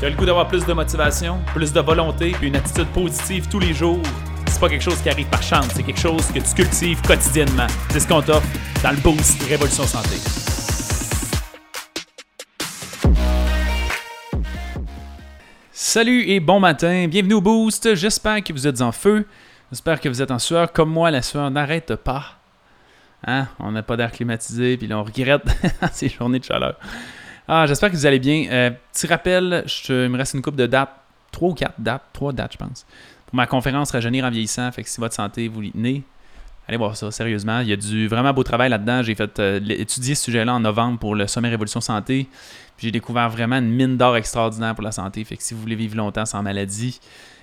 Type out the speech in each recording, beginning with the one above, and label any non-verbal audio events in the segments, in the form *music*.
Tu as le goût d'avoir plus de motivation, plus de volonté, puis une attitude positive tous les jours? C'est pas quelque chose qui arrive par chance, c'est quelque chose que tu cultives quotidiennement. C'est ce qu'on t'offre dans le Boost Révolution Santé. Salut et bon matin, bienvenue au Boost. J'espère que vous êtes en feu. J'espère que vous êtes en sueur. Comme moi, la sueur n'arrête pas. Hein? On n'a pas d'air climatisé, puis là, on regrette *laughs* ces journées de chaleur. Ah, j'espère que vous allez bien. Euh, petit rappel, je, il me reste une coupe de dates, trois ou quatre dates, trois dates, je pense, pour ma conférence Rajeunir en vieillissant. Fait que si votre santé vous tenez, allez voir ça, sérieusement. Il y a du vraiment beau travail là-dedans. J'ai fait euh, étudier ce sujet-là en novembre pour le Sommet Révolution Santé. J'ai découvert vraiment une mine d'or extraordinaire pour la santé. Fait que si vous voulez vivre longtemps sans maladie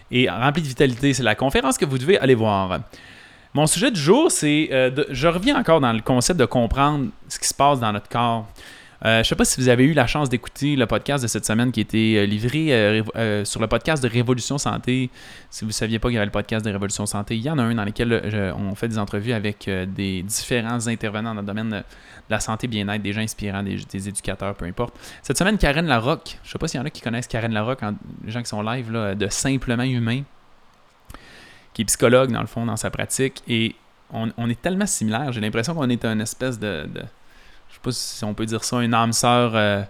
et rempli de vitalité, c'est la conférence que vous devez aller voir. Mon sujet du jour, c'est. Euh, je reviens encore dans le concept de comprendre ce qui se passe dans notre corps. Euh, je ne sais pas si vous avez eu la chance d'écouter le podcast de cette semaine qui a été euh, livré euh, sur le podcast de Révolution Santé. Si vous ne saviez pas qu'il y avait le podcast de Révolution Santé, il y en a un dans lequel on fait des entrevues avec des différents intervenants dans le domaine de la santé bien-être, des gens inspirants, des, éducateurs, peu importe. Cette semaine, Karen Larocque, je ne sais pas s'il y en a qui connaissent Karen Larocque, les gens qui sont live, là, de Simplement Humain, qui est psychologue dans le fond, dans sa pratique. Et on, est tellement similaires, j'ai l'impression qu'on est un espèce de sais pas si on peut dire ça, une âme sœur euh,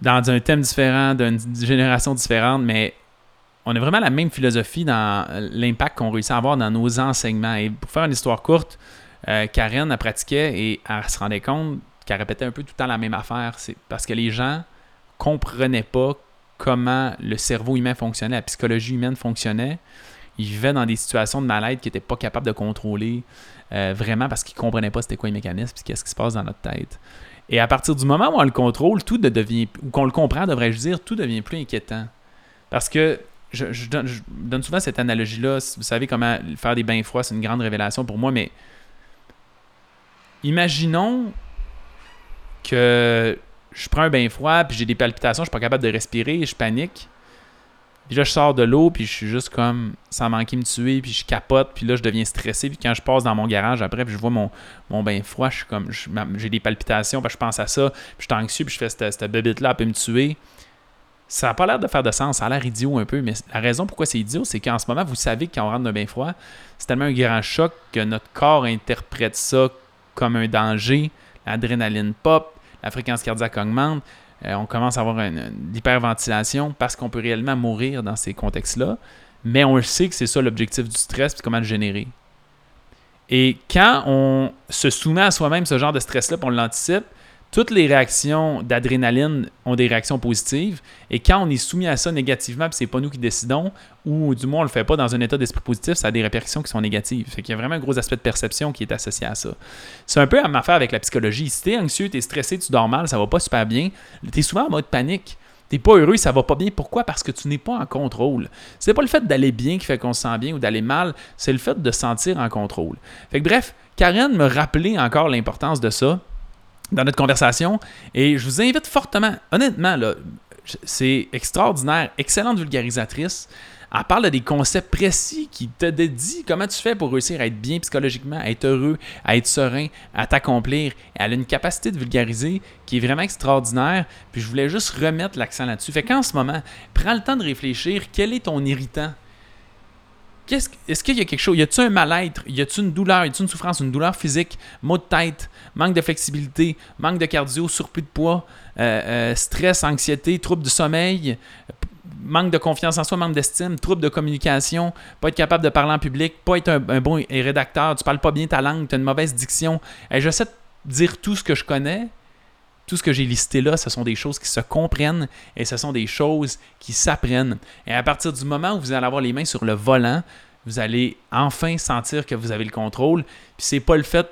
dans un thème différent, d'une génération différente, mais on a vraiment la même philosophie dans l'impact qu'on réussit à avoir dans nos enseignements. Et pour faire une histoire courte, euh, Karen, elle pratiquait et elle se rendait compte qu'elle répétait un peu tout le temps la même affaire. C'est parce que les gens comprenaient pas comment le cerveau humain fonctionnait, la psychologie humaine fonctionnait. Ils vivaient dans des situations de mal-être n'étaient pas capables de contrôler. Euh, vraiment parce qu'ils ne comprenaient pas c'était quoi les mécanismes et qu'est-ce qui se passe dans notre tête. Et à partir du moment où on le contrôle, tout devient, ou qu'on le comprend, devrais-je dire, tout devient plus inquiétant. Parce que je, donne, souvent cette analogie-là. Vous savez comment faire des bains froids, c'est une grande révélation pour moi, mais imaginons que je prends un bain froid, puis j'ai des palpitations, je suis pas capable de respirer, je panique. Puis là, je sors de l'eau, puis je suis juste comme, sans manquer me tuer, puis je capote, puis là, je deviens stressé. Puis quand je passe dans mon garage après, puis je vois mon, mon bain froid, je suis comme, j'ai des palpitations, puis je pense à ça, puis je suis anxieux, puis je fais cette, cette bébête-là, peut me tuer. Ça n'a pas l'air de faire de sens, ça a l'air idiot un peu, mais la raison pourquoi c'est idiot, c'est qu'en ce moment, vous savez que quand on rentre dans un bain froid, c'est tellement un grand choc que notre corps interprète ça comme un danger. L'adrénaline pop, la fréquence cardiaque augmente, euh, on commence à avoir une, hyperventilation parce qu'on peut réellement mourir dans ces contextes-là. Mais on sait que c'est ça l'objectif du stress, puis comment le générer. Et quand on se soumet à soi-même ce genre de stress-là, on l'anticipe, toutes les réactions d'adrénaline ont des réactions positives. Et quand on est soumis à ça négativement, puis c'est pas nous qui décidons, ou du moins on le fait pas dans un état d'esprit positif, ça a des répercussions qui sont négatives. Fait qu'il y a vraiment un gros aspect de perception qui est associé à ça. C'est un peu à ma affaire avec la psychologie. Si t'es anxieux, t'es stressé, tu dors mal, ça va pas super bien, t'es souvent en mode panique. T'es pas heureux, ça va pas bien. Pourquoi? Parce que tu n'es pas en contrôle. C'est pas le fait d'aller bien qui fait qu'on se sent bien ou d'aller mal, c'est le fait de se sentir en contrôle. Fait bref, Karen me rappelait encore l'importance de ça dans notre conversation. Et je vous invite fortement, honnêtement, là, c'est extraordinaire, excellente vulgarisatrice. Elle parle de des concepts précis qui te dit comment tu fais pour réussir à être bien psychologiquement, à être heureux, à être serein, à t'accomplir. Elle a une capacité de vulgariser qui est vraiment extraordinaire. Puis je voulais juste remettre l'accent là-dessus. Fait qu'en ce moment, prends le temps de réfléchir. Quel est ton irritant? Est-ce qu'il y a quelque chose, y a-t-il un mal-être, y a-t-il une douleur, y a-t-il une souffrance, une douleur physique, maux de tête, manque de flexibilité, manque de cardio, surplus de poids, euh, euh, stress, anxiété, troubles du sommeil, manque de confiance en soi, manque d'estime, troubles de communication, pas être capable de parler en public, pas être un, bon rédacteur, tu parles pas bien ta langue, tu as une mauvaise diction. Et j'essaie de dire tout ce que je connais, tout ce que j'ai listé là, ce sont des choses qui se comprennent et ce sont des choses qui s'apprennent. Et à partir du moment où vous allez avoir les mains sur le volant, vous allez enfin sentir que vous avez le contrôle. Puis c'est pas le fait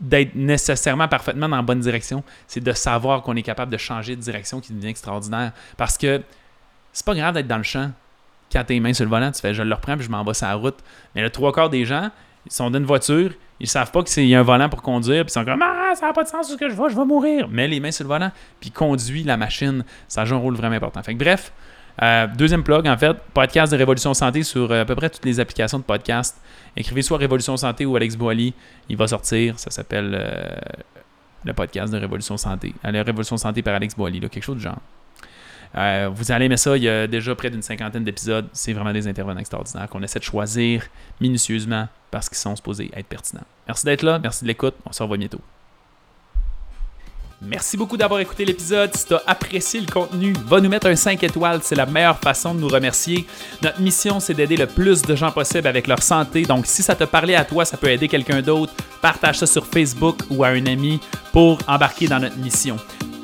d'être nécessairement parfaitement dans la bonne direction, c'est de savoir qu'on est capable de changer de direction qui devient extraordinaire. Parce que c'est pas grave d'être dans le champ. Quand les mains sur le volant, tu fais je le reprends puis je m'en vais sur la route. Mais le trois quarts des gens, ils sont dans une voiture, ils savent pas qu'il y a un volant pour conduire, puis ils sont comme Ah, ça n'a pas de sens ce que je vais, je vais mourir. Mets les mains sur le volant, puis conduis la machine. Ça joue un rôle vraiment important. Fait que, bref, euh, deuxième plug, en fait, podcast de Révolution Santé sur euh, à peu près toutes les applications de podcast. Écrivez soit Révolution Santé ou Alex Boily, il va sortir. Ça s'appelle euh, le podcast de Révolution Santé. Allez, Révolution Santé par Alex Boily, quelque chose de genre. Euh, vous allez aimer ça. Il y a déjà près d'une cinquantaine d'épisodes. C'est vraiment des intervenants extraordinaires qu'on essaie de choisir minutieusement parce qu'ils sont supposés être pertinents. Merci d'être là. Merci de l'écoute. On se revoit bientôt. Merci beaucoup d'avoir écouté l'épisode. Si tu as apprécié le contenu, va nous mettre un 5 étoiles. C'est la meilleure façon de nous remercier. Notre mission, c'est d'aider le plus de gens possible avec leur santé. Donc, si ça te parlait à toi, ça peut aider quelqu'un d'autre. Partage ça sur Facebook ou à un ami pour embarquer dans notre mission.